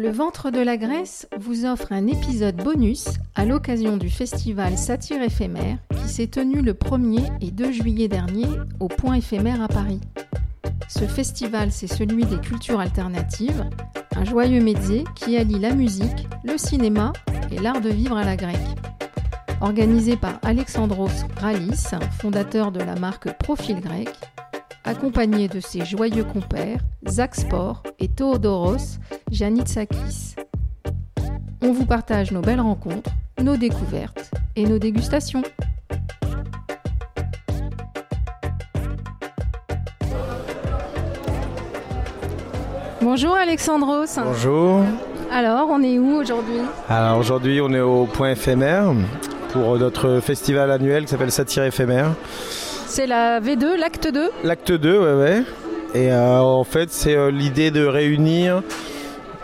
Le ventre de la Grèce vous offre un épisode bonus à l'occasion du festival Satire éphémère qui s'est tenu le 1er et 2 juillet dernier au Point éphémère à Paris. Ce festival, c'est celui des cultures alternatives, un joyeux métier qui allie la musique, le cinéma et l'art de vivre à la grecque. Organisé par Alexandros Ralis, fondateur de la marque Profil Grec, accompagné de ses joyeux compères Zach Sport et Theodoros Janitsakis. On vous partage nos belles rencontres, nos découvertes et nos dégustations. Bonjour Alexandros. Bonjour. Alors, on est où aujourd'hui? Alors aujourd'hui, on est au point éphémère pour notre festival annuel qui s'appelle Satire éphémère. C'est la V2, l'acte 2 L'acte 2, ouais, ouais. Et euh, en fait, c'est euh, l'idée de réunir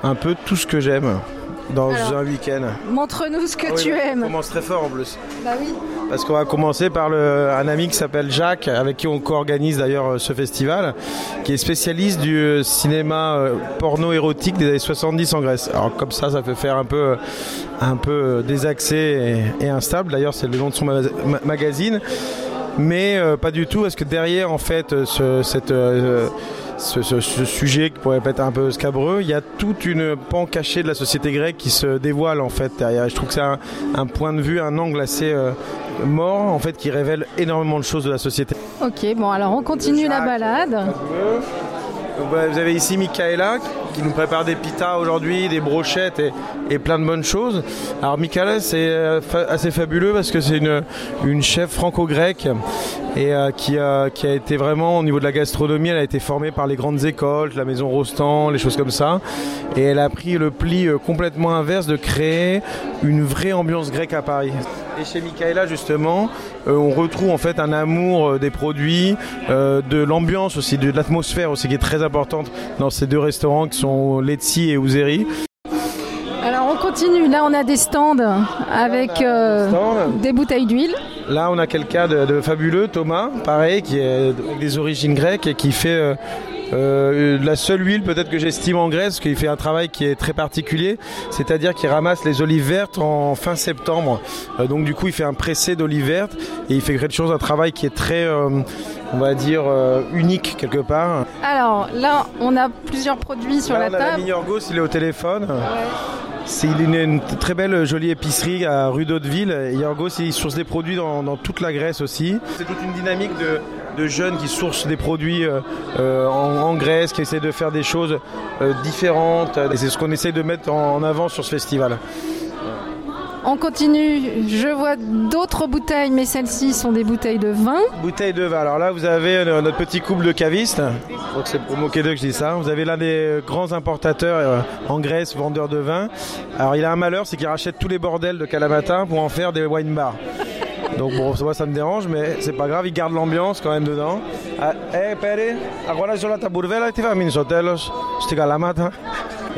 un peu tout ce que j'aime dans Alors, un week-end. Montre-nous ce que Ah oui, tu bah, On aimes. commence très fort en plus. Bah oui. Parce qu'on va commencer par le- un ami qui s'appelle Jacques, avec qui on co-organise d'ailleurs euh, ce festival, qui est spécialiste du cinéma euh, porno érotique des années 70 en Grèce. Alors comme ça, ça peut faire un peu, un peu désaxé et, et instable. D'ailleurs, c'est le nom de son ma- ma- magazine. Mais euh, pas du tout, parce que derrière, en fait, euh, ce, cette, euh, ce, ce- ce sujet qui pourrait être un peu scabreux, il y a toute une pan cachée de la société grecque qui se dévoile, en fait, derrière. Je trouve que c'est un, un point de vue, un angle assez euh, mort, en fait, qui révèle énormément de choses de la société. Ok, bon alors on continue la balade. Donc, vous avez ici Michaela qui nous prépare des pitas aujourd'hui, des brochettes et, plein de bonnes choses. Alors Michaela c'est euh, assez fabuleux parce que c'est une, une chef franco-grecque et euh, qui, a, qui a été vraiment au niveau de la gastronomie, elle a été formée par les grandes écoles, la maison Rostand, les choses comme ça. Et elle a pris le pli euh, complètement inverse de créer une vraie ambiance grecque à Paris. Et chez Michaela justement, euh, on retrouve en fait un amour euh, des produits, euh, de l'ambiance aussi, de l'atmosphère aussi qui est très importante dans ces deux restaurants qui sont Letzi et Ouzeri. Alors on continue, là on a des stands avec euh, Stand. des bouteilles d'huile. Là, on a quelqu'un de, de fabuleux, Thomas, pareil, qui est avec des origines grecques et qui fait euh, euh, la seule huile peut-être que j'estime en Grèce, qu'il fait un travail qui est très particulier, c'est-à-dire qu'il ramasse les olives vertes en fin septembre. Euh, donc du coup, il fait un pressé d'olives vertes et il fait quelque chose, un travail qui est très, euh, on va dire, euh, unique quelque part. Alors là on a plusieurs produits sur Là, la on a table. Yorgos, il est au téléphone. C'est une, une très belle jolie épicerie à rue d'Hauteville. Yorgos, il source des produits dans, dans toute la Grèce aussi. C'est toute une dynamique de, de jeunes qui sourcent des produits euh, euh, en, en Grèce, qui essaient de faire des choses euh, différentes. Et c'est ce qu'on essaie de mettre en, en avant sur ce festival. On continue, je vois d'autres bouteilles, mais celles-ci sont des bouteilles de vin. Bouteille de vin. Alors là, vous avez notre petit couple de cavistes. C'est pour moquer d'eux que je dis ça. Vous avez l'un des grands importateurs en Grèce, vendeur de vin. Alors il a un malheur, c'est qu'il rachète tous les bordels de Kalamata pour en faire des wine bars. Donc bon, moi ça me dérange, mais c'est pas grave, il garde l'ambiance quand même dedans. Ah, Eh, fammi sotelos, sti Kalamata.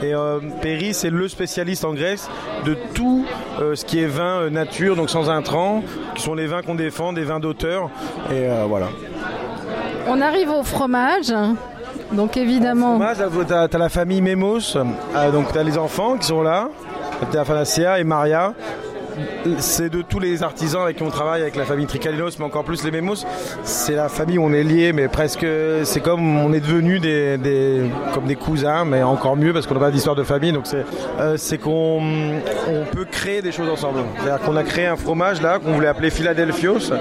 Et euh, Perry, c'est le spécialiste en Grèce de tout euh, ce qui est vin euh, nature, donc sans intrants, qui sont les vins qu'on défend, des vins d'auteur. Et euh, voilà. On arrive au fromage. Donc évidemment, Fromage, là, t'as, la famille Memos, donc t'as les enfants qui sont là, t'as Fanacea et Maria. C'est de tous les artisans avec qui on travaille, avec la famille Tricalinos, mais encore plus les Memos. C'est la famille où on est liés, mais presque, c'est comme on est devenus des, comme des cousins, mais encore mieux parce qu'on n'a pas d'histoire de famille. Donc c'est, euh, qu'on on peut créer des choses ensemble. C'est-à-dire qu'on a créé un fromage là qu'on voulait appeler Philadelphios.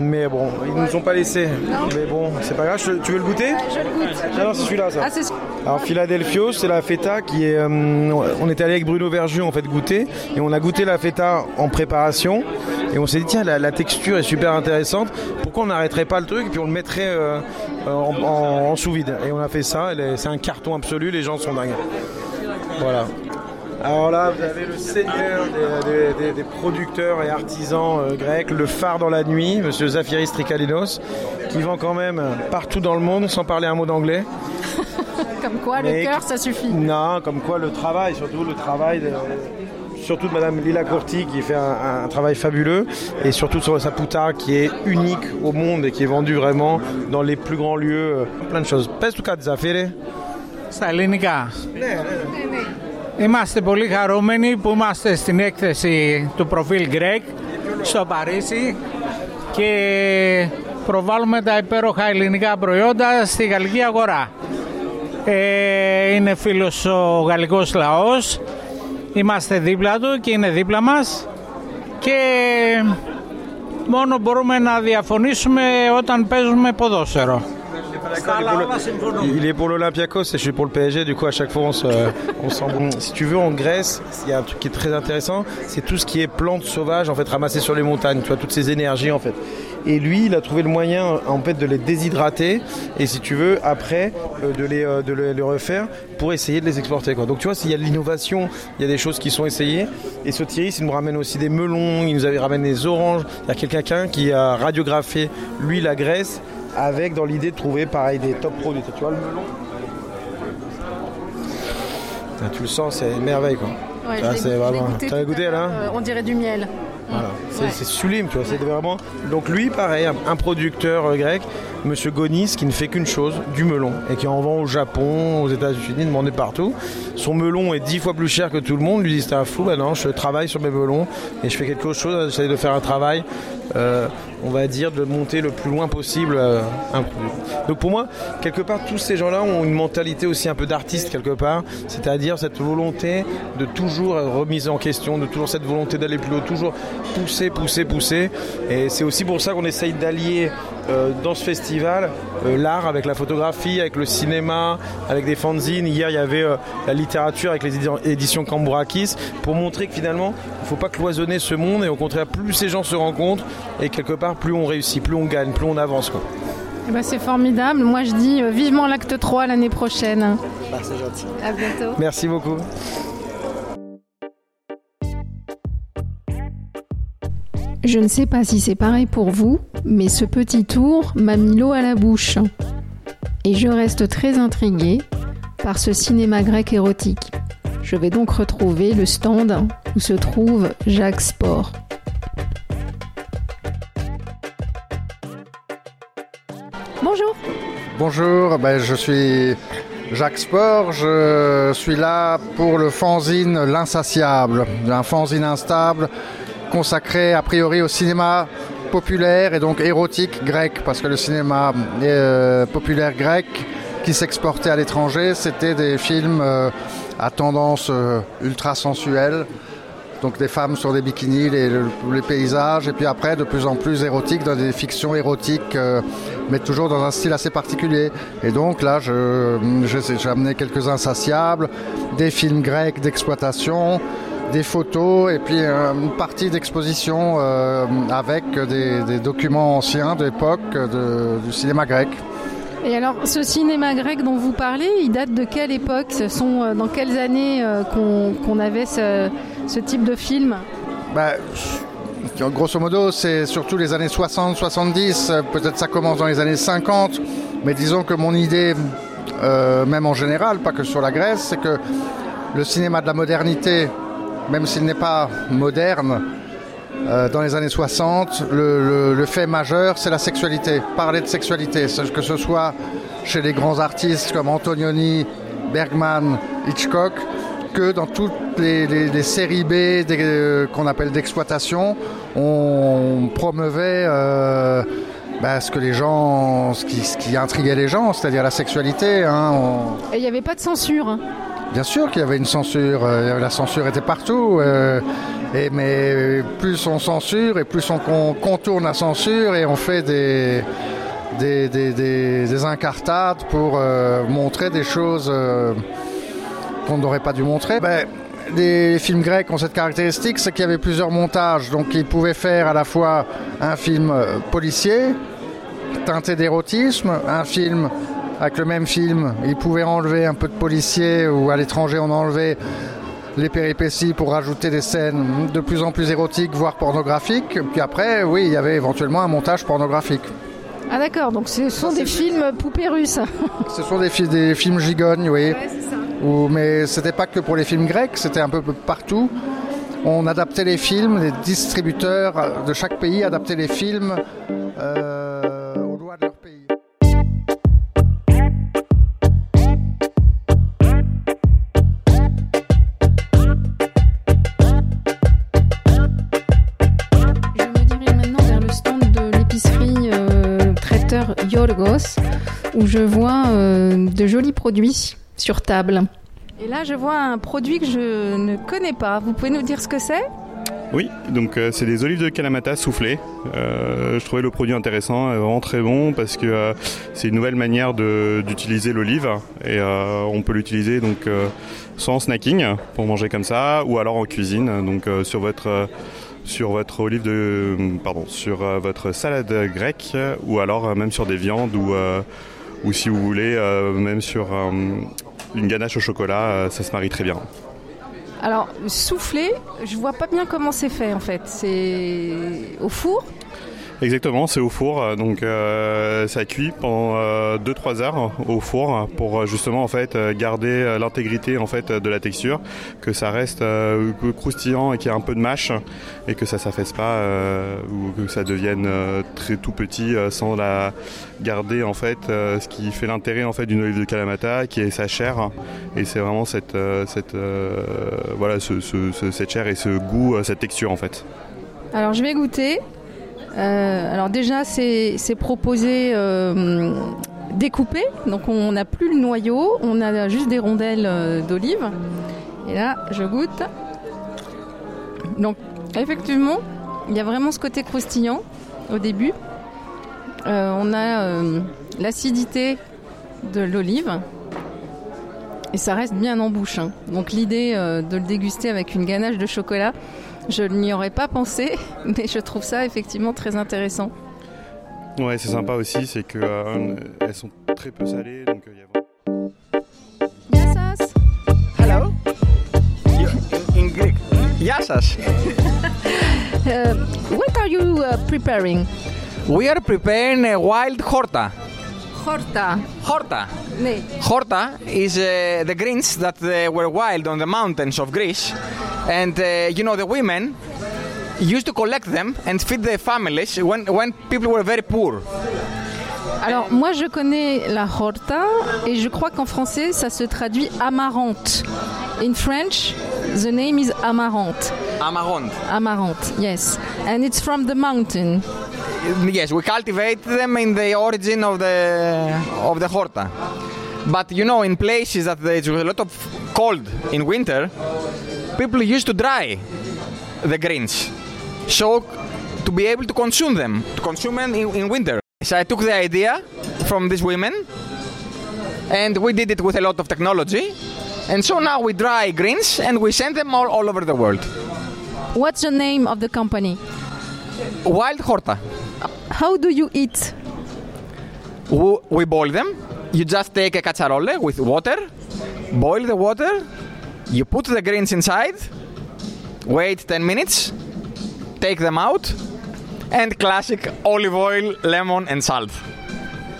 Mais bon, ils nous ont pas laissé. Mais bon, c'est pas grave. Tu veux le goûter je le goûte. Ah non, c'est celui-là, ça. Ah, c'est Alors Philadelphio, c'est la feta qui est. euh, on était allé avec Bruno Verjus en fait goûter et on a goûté la feta en préparation et on s'est dit tiens la, la texture est super intéressante. Pourquoi on n'arrêterait pas le truc et puis on le mettrait euh, en, en- en sous vide? Et on a fait ça. C'est un carton absolu. Les gens sont dingues. Voilà. Alors là, vous avez le seigneur des, producteurs et artisans euh, grecs, le phare dans la nuit, monsieur Zafiris Trikalinos, qui vend quand même partout dans le monde sans parler un mot d'anglais. comme quoi, le cœur, ça suffit. Non, comme quoi le travail, surtout le travail. De, surtout de Madame Lila Courti qui fait un, travail fabuleux et surtout sur sa poutarde qui est unique au monde et qui est vendue vraiment dans les plus grands lieux. Euh, plein de choses. Pestuka Zafire. Sa Zafiri Στα ελληνικά. Ναι, ναι. Είμαστε πολύ χαρούμενοι που είμαστε στην έκθεση του προφίλ Greg στο Παρίσι και προβάλλουμε τα υπέροχα ελληνικά προϊόντα στη γαλλική αγορά. Ε, είναι φίλος ο γαλλικός λαός, είμαστε δίπλα του και είναι δίπλα μας και μόνο μπορούμε να διαφωνήσουμε όταν παίζουμε ποδόσφαιρο. Il est pour l'Olympiakos et je suis pour le PSG. Du coup, à chaque fois, on se, on Si tu veux, en Grèce, il y a un truc qui est très intéressant. C'est tout ce qui est plantes sauvages, en fait, ramassées sur les montagnes. Tu vois, toutes ces énergies, en fait. Et lui, il a trouvé le moyen, en fait, de les déshydrater et, si tu veux, après, euh, de, les, euh, de les refaire pour essayer de les exporter. Quoi. Donc, tu vois, s'il y a de l'innovation, il y a des choses qui sont essayées. Et Sotiris, il nous ramène aussi des melons, il nous avait ramené des oranges. Il y a quelqu'un qui a radiographié, lui, la Grèce avec dans l'idée de trouver pareil des top produits. Tu vois le melon ah, Tu le sens, c'est une merveille quoi. Ouais, c'est vraiment. T'as goûté là euh, On dirait du miel. Voilà. C'est sublime, tu vois. C'est vraiment. Donc lui, pareil, un producteur euh, grec, Monsieur Gonis, qui ne fait qu'une chose, du melon, et qui en vend au Japon, aux États-Unis, demandé partout. Son melon est dix fois plus cher que tout le monde. Lui dit c'est un fou. Ben non, je travaille sur mes melons et je fais quelque chose. J'essaie de faire un travail euh, on va dire, de monter le plus loin possible euh, un. Donc pour moi, quelque part, tous ces gens-là ont une mentalité aussi un peu d'artiste quelque part, c'est-à-dire cette volonté de toujours remise en question, de toujours cette volonté d'aller plus haut, toujours pousser, pousser, pousser. Et c'est aussi pour ça qu'on essaye d'allier euh, dans ce festival l'art avec la photographie, avec le cinéma, avec des fanzines. Hier, il y avait la littérature avec les éditions Cambourakis pour montrer que finalement, il ne faut pas cloisonner ce monde et au contraire, plus ces gens se rencontrent, et quelque part, plus on réussit, plus on gagne, plus on avance. Quoi. Eh ben, c'est formidable. Moi, je dis euh, vivement l'acte 3 l'année prochaine. Bah, c'est gentil. À bientôt. Merci beaucoup. Je ne sais pas si c'est pareil pour vous, mais ce petit tour m'a mis l'eau à la bouche. Et je reste très intriguée par ce cinéma grec érotique. Je vais donc retrouver le stand où se trouve Jacques Sport. Bonjour. Bonjour, ben, je suis Jacques Sport, je suis là pour le fanzine L'Insatiable, un fanzine instable consacré a priori au cinéma populaire et donc érotique grec, parce que le cinéma euh, populaire grec qui s'exportait à l'étranger, c'était des films euh, à tendance euh, ultra sensuelle, donc des femmes sur des bikinis, les, paysages, et puis après de plus en plus érotiques dans des fictions érotiques, mais toujours dans un style assez particulier. Et donc là, j'ai amené quelques insatiables, des films grecs d'exploitation, des photos et puis une partie d'exposition euh, avec des, des, documents anciens d'époque du cinéma grec. Et alors, ce cinéma grec dont vous parlez, il date de quelle époque? Ce sont euh, dans quelles années qu'on avait ce, ce type de film? Bah, Grosso modo, c'est surtout les années 60, 70, peut-être ça commence dans les années 50, mais disons que mon idée, euh, même en général, pas que sur la Grèce, c'est que le cinéma de la modernité, même s'il n'est pas moderne, euh, dans les années 60, le, fait majeur, c'est la sexualité. Parler de sexualité, que ce soit chez les grands artistes comme Antonioni, Bergman, Hitchcock, que dans toutes les, séries B euh, qu'on appelle d'exploitation, on promeuvait euh, bah, ce que les gens, ce qui, intriguait les gens, c'est-à-dire la sexualité. Hein, Et il n'y avait pas de censure hein. Bien sûr qu'il y avait une censure, euh, la censure était partout. et, mais plus on censure et plus on contourne la censure et on fait des, des, des, incartades pour montrer des choses qu'on n'aurait pas dû montrer. Ben, les films grecs ont cette caractéristique, c'est qu'il y avait plusieurs montages. Donc ils pouvaient faire à la fois un film euh, policier, teinté d'érotisme, un film avec le même film, ils pouvaient enlever un peu de policier ou à l'étranger on enlevait les péripéties pour rajouter des scènes de plus en plus érotiques, voire pornographiques. Puis après, oui, il y avait éventuellement un montage pornographique. Ah d'accord, donc ce sont des films poupées russes. ce sont des, des films gigognes, oui. Ouais, mais c'était pas que pour les films grecs, c'était un peu partout. On adaptait les films, les distributeurs de chaque pays adaptaient les films euh, je vois euh, de jolis produits sur table. Et là, je vois un produit que je ne connais pas. Vous pouvez nous dire ce que c'est? Oui, donc euh, c'est des olives de Kalamata soufflées. Euh, je trouvais le produit intéressant, vraiment très bon parce que euh, c'est une nouvelle manière d'utiliser l'olive et euh, on peut l'utiliser donc euh, soit en snacking pour manger comme ça ou alors en cuisine donc euh, sur votre euh, sur votre olive de pardon sur euh, votre salade grecque ou alors euh, même sur des viandes ou euh, ou si vous voulez même sur une ganache au chocolat, ça se marie très bien. Alors, souffler, je vois pas bien comment c'est fait en fait. C'est au four Exactement, c'est au four, euh, donc euh, ça cuit pendant 2-3 heures au four pour euh, justement en fait euh, garder euh, l'intégrité en fait de la texture, que ça reste euh, croustillant et qu'il y a un peu de mâche et que ça s'affaisse pas euh, ou que ça devienne euh, très tout petit euh, sans la garder en fait euh, ce qui fait l'intérêt en fait d'une olive de Kalamata qui est sa chair et c'est vraiment cette euh, cette euh, voilà ce- ce- ce- cette chair et ce goût euh, cette texture en fait. Alors, je vais goûter. Euh, alors déjà, c'est proposé euh, découpé. Donc, on n'a plus le noyau, on a juste des rondelles euh, d'olive. Et là, je goûte. Donc, effectivement, il y a vraiment ce côté croustillant au début. On a l'acidité de l'olive. Et ça reste bien en bouche. hein. Donc l'idée de le déguster avec une ganache de chocolat, je n'y aurais pas pensé, mais je trouve ça effectivement très intéressant. Ouais, c'est sympa aussi, c'est que euh, elles sont très peu salées. Euh, Yassas. Hello? In, Greek. Yassas. uh, what are you uh, preparing? We are preparing a wild horta. Horta. Horta. Nee. Horta is uh, the greens that uh, were wild on the mountains of Greece. And uh, you know, the women used to collect them and feed their families when, when people were very poor. Alors moi je connais la horta et je crois qu'en français ça se traduit amarante. In French, the name is amarante. Amaranth. Amarante, yes. And it's from the mountain. Yes, we cultivate them in the origin of the of the horta. But you know, in places that there's a lot of cold in winter, people used to dry the greens, so to be able to consume them, to consume them in, in winter. So I took the idea from these women, and we did it with a lot of technology. And so now we dry greens and we send them all, all over the world. What's the name of the company? Wild horta. How do you eat? we, boil them. You just take a cacciarole with water, boil the water, you put the greens inside, wait 10 minutes, take them out, and classic olive oil, lemon, and salt.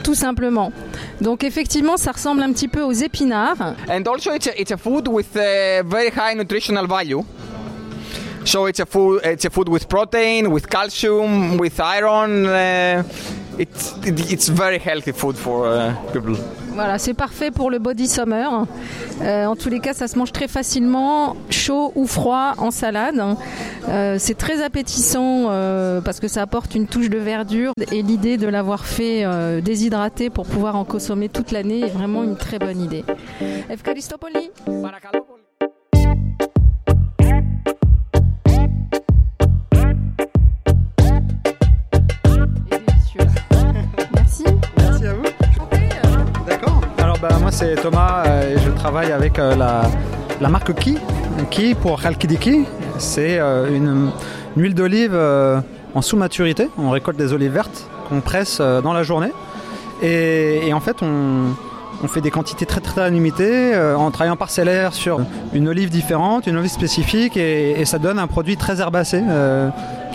Tout simplement. Donc effectivement, ça ressemble un petit peu aux épinards. And also, it's a, it's a food with a very high nutritional value. So it's a food. It's a food with protein, with calcium, with iron. Uh, it's it's very healthy food for uh, people. Voilà, c'est parfait pour le body summer. Euh, en tous les cas, ça se mange très facilement, chaud ou froid, en salade. Euh, c'est très appétissant euh, parce que ça apporte une touche de verdure et l'idée de l'avoir fait déshydrater pour pouvoir en consommer toute l'année est vraiment une très bonne idée. Moi c'est Thomas euh, et je travaille avec euh, la, marque Ki. Ki pour Halkidiki. C'est euh, une, huile d'olive en sous-maturité. On récolte des olives vertes qu'on presse dans la journée. Et, en fait on, fait des quantités très très limitées en travaillant parcellaire sur une olive différente, une olive spécifique et, ça donne un produit très herbacé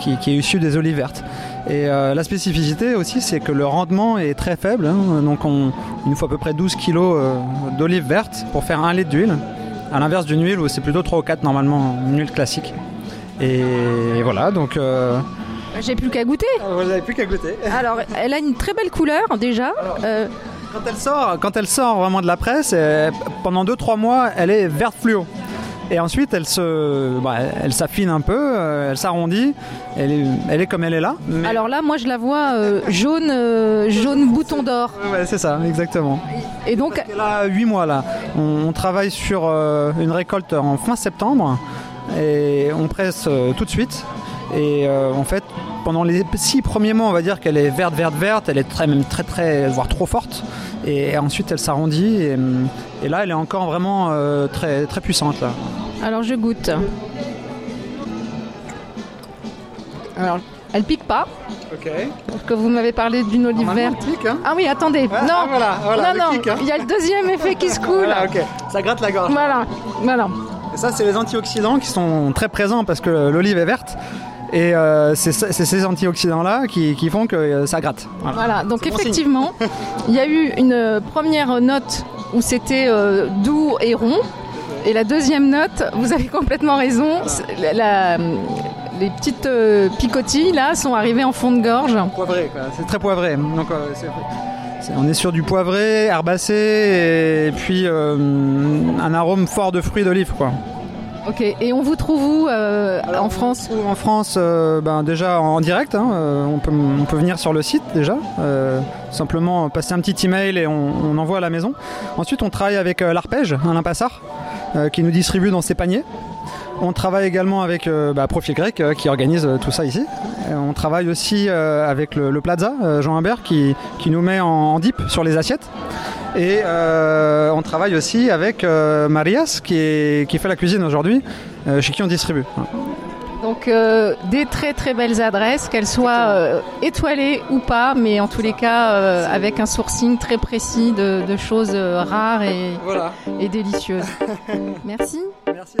qui est issu des olives vertes. Et euh, la spécificité aussi, c'est que le rendement est très faible. hein. donc, on, il nous faut à peu près 12 kg d'olives vertes pour faire un litre d'huile. À l'inverse d'une huile où c'est plutôt 3 ou 4 normalement, une huile classique. Et voilà, donc. euh, J'ai plus qu'à goûter. Vous n'avez plus qu'à goûter. Alors, elle a une très belle couleur déjà. Euh, Quand elle sort, quand elle sort vraiment de la presse, euh, pendant 2-3 mois, elle est verte fluo. Et ensuite, elle se, bah, elle s'affine un peu, euh, elle s'arrondit. Elle est, elle est comme elle est là. mais- Alors là, moi, je la vois euh, jaune, euh, jaune bouton d'or. Ouais, c'est ça, exactement. Et donc, Elle a 8 mois là. On, on travaille sur euh, une récolte en fin septembre et on presse tout de suite. Et en fait, pendant les 6 premiers mois, on va dire qu'elle est verte, verte, verte. Elle est très, même très, très, voire trop forte. Et ensuite, elle s'arrondit. Et, et là, elle est encore vraiment euh, très, très puissante là. alors je goûte. Alors, elle pique pas, Ok. parce que vous m'avez parlé d'une olive verte. hein. Ah oui, attendez. non, ah, voilà, voilà, le non, non. kick, hein. Il y a le deuxième effet qui se coule. Voilà, ok. Ça gratte la gorge. Voilà, voilà. Et ça, c'est les antioxydants qui sont très présents parce que l'olive est verte. Et euh, c'est ces antioxydants-là qui, qui font que euh, ça gratte. Voilà. Voilà, donc bon effectivement, il y a eu une euh, première note où c'était euh, doux et rond. Et la deuxième note, vous avez complètement raison, c'est la- la- les petites euh, picotilles là sont arrivées en fond de gorge. Poivré, quoi. c'est très poivré. Donc, euh, on est sur du poivré, herbacé et puis euh, un arôme fort de fruits d'olive. Quoi. Ok, et on vous trouve où euh, en France En France, euh, ben, déjà en direct, hein, euh, on, peut, on peut venir sur le site déjà, euh, simplement passer un petit email et on, on envoie à la maison. Ensuite, on travaille avec l'Arpège, Alain Passard, euh, qui nous distribue dans ses paniers. On travaille également avec bah, Profil Grec qui organise tout ça ici. Et on travaille aussi avec le, le Plaza, Jean Humbert, qui, qui nous met en, en dip sur les assiettes. Et euh, on travaille aussi avec euh, Marias qui, est- qui fait la cuisine aujourd'hui, euh, chez qui on distribue. Donc des très très belles adresses, qu'elles soient étoilées ou pas, mais en tous les cas avec un sourcing très précis de, de choses rares et, Voilà. et délicieuses. Merci. Merci.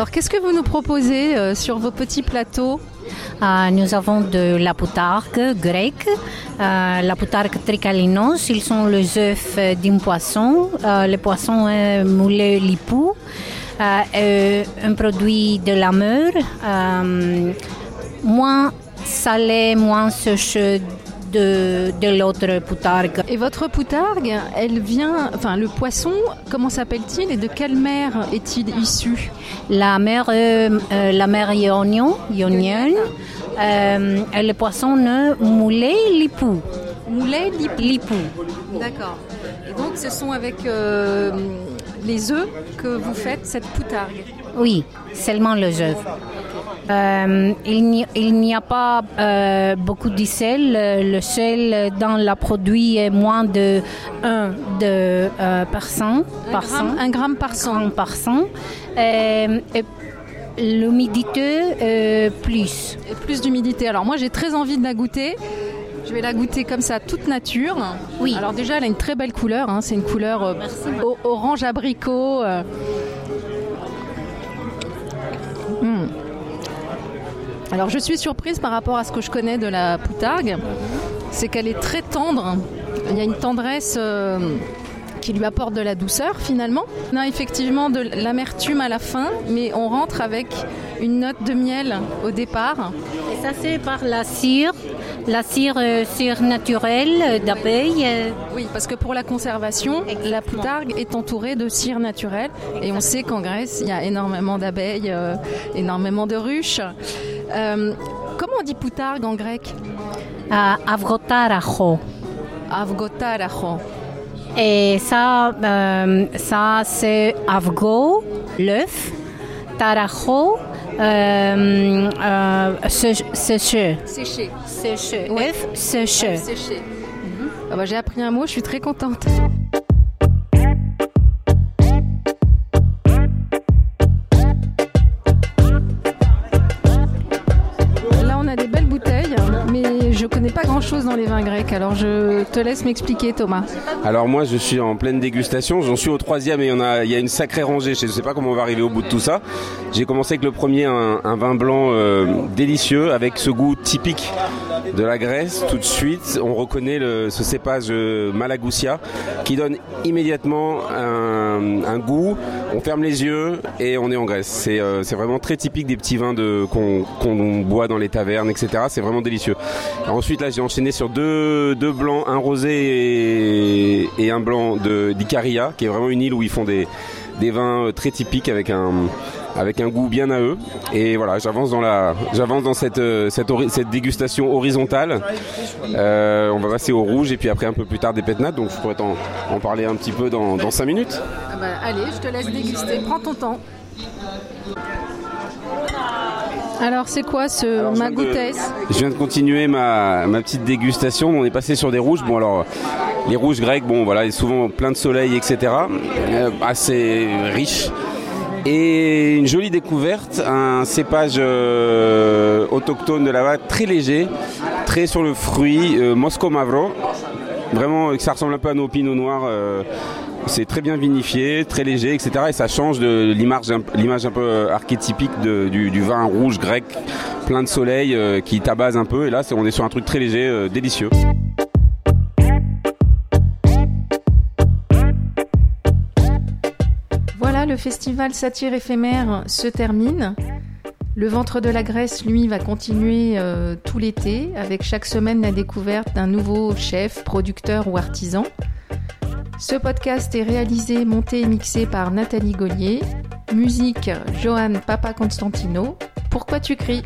Alors, qu'est-ce que vous nous proposez euh, sur vos petits plateaux Euh, nous avons de la poutargue grecque, euh, la poutargue tricalinos. Ils sont les œufs euh, d'un poisson. Le poisson moulé lipou. Un produit de la mer, moins salé, moins séché de, de l'autre poutargue. Et votre poutargue, elle vient, enfin le poisson, comment s'appelle-t-il et de quelle mer est-il issu? La mer, euh, euh, la mer Ionion, ionienne, euh, et le poisson moulé lipou. Moulet, lip. Lipou. D'accord. Et donc, ce sont avec euh, les œufs que vous faites cette poutargue? Oui, seulement les œufs. Euh, il n'y a pas euh, beaucoup de sel. Le sel dans le produit est moins de 1 de, euh, par cent. Par un gramme par cent. par cent. Euh, et L'humidité euh, plus. Et plus d'humidité. Alors moi, j'ai très envie de la goûter. Je vais la goûter comme ça, toute nature. Oui. Alors déjà, elle a une très belle couleur. hein. C'est une couleur euh, orange abricot. euh. Alors je suis surprise par rapport à ce que je connais de la poutargue. C'est qu'elle est très tendre. Il y a une tendresse euh, qui lui apporte de la douceur finalement. On a effectivement de l'amertume à la fin, mais on rentre avec une note de miel au départ. Et ça, c'est par la cire, la cire, euh, cire naturelle euh, d'abeille. Oui, parce que pour la conservation, la poutargue est entourée de cire naturelle. Et on sait qu'en Grèce, il y a énormément d'abeilles, euh, énormément de ruches. Euh, comment on dit poutargue en grec à Avgotaracho. Avgotaracho. Et ça, euh, ça c'est avgo, l'œuf, tarajo, euh, euh, sé- séché. Séché. Séché. Ouais. œuf séché. Séché. Ah bah, J'ai appris un mot, je suis très contente. Chose dans les vins grecs. Alors, je te laisse m'expliquer, Thomas. Alors moi je suis en pleine dégustation, j'en suis au troisième et il y, a, une sacrée rangée, je ne sais pas comment on va arriver au bout de tout ça. J'ai commencé avec le premier, un, vin blanc euh, délicieux avec ce goût typique de la Grèce, tout de suite, on reconnaît le, ce cépage euh, Malagoussia qui donne immédiatement un, un goût. On ferme les yeux et on est en Grèce. C'est euh, vraiment très typique des petits vins de, qu'on, boit dans les tavernes, etc. C'est vraiment délicieux. Ensuite, là, j'ai enchaîné sur deux, blancs, un rosé et, un blanc d'Icaria, qui est vraiment une île où ils font des, des vins euh, très typiques avec un avec un goût bien à eux. Et voilà, j'avance dans la, j'avance dans cette euh, cette, ori- cette dégustation horizontale. Euh, on va passer au rouge et puis après un peu plus tard des pétnates. Donc je pourrais t'en en parler un petit peu dans dans cinq minutes. Ah bah, allez, je te laisse déguster. Prends ton temps. Alors, c'est quoi ce Alors, je viens de- magoutès Je viens de continuer ma, ma petite dégustation. On est passé sur des rouges. Bon alors, les rouges grecs, bon voilà, il y a souvent plein de soleil, etc. Euh, assez riche. Et une jolie découverte, un cépage euh, autochtone de là-bas, très léger, très sur le fruit, euh, Moscow Mavro. Vraiment, euh, ça ressemble un peu à nos pinots noirs. euh, c'est très bien vinifié, très léger, etc. Et ça change de l'image, un- peu archétypique du, vin rouge grec, plein de soleil, qui tabase un peu. Et là, on est sur un truc très léger, délicieux. Le festival Satire éphémère se termine. Le ventre de la Grèce, lui, va continuer euh, tout l'été, avec chaque semaine la découverte d'un nouveau chef, producteur ou artisan. Ce podcast est réalisé, monté et mixé par Nathalie Gollier. Musique, Johan Papa Constantino. Pourquoi tu cries?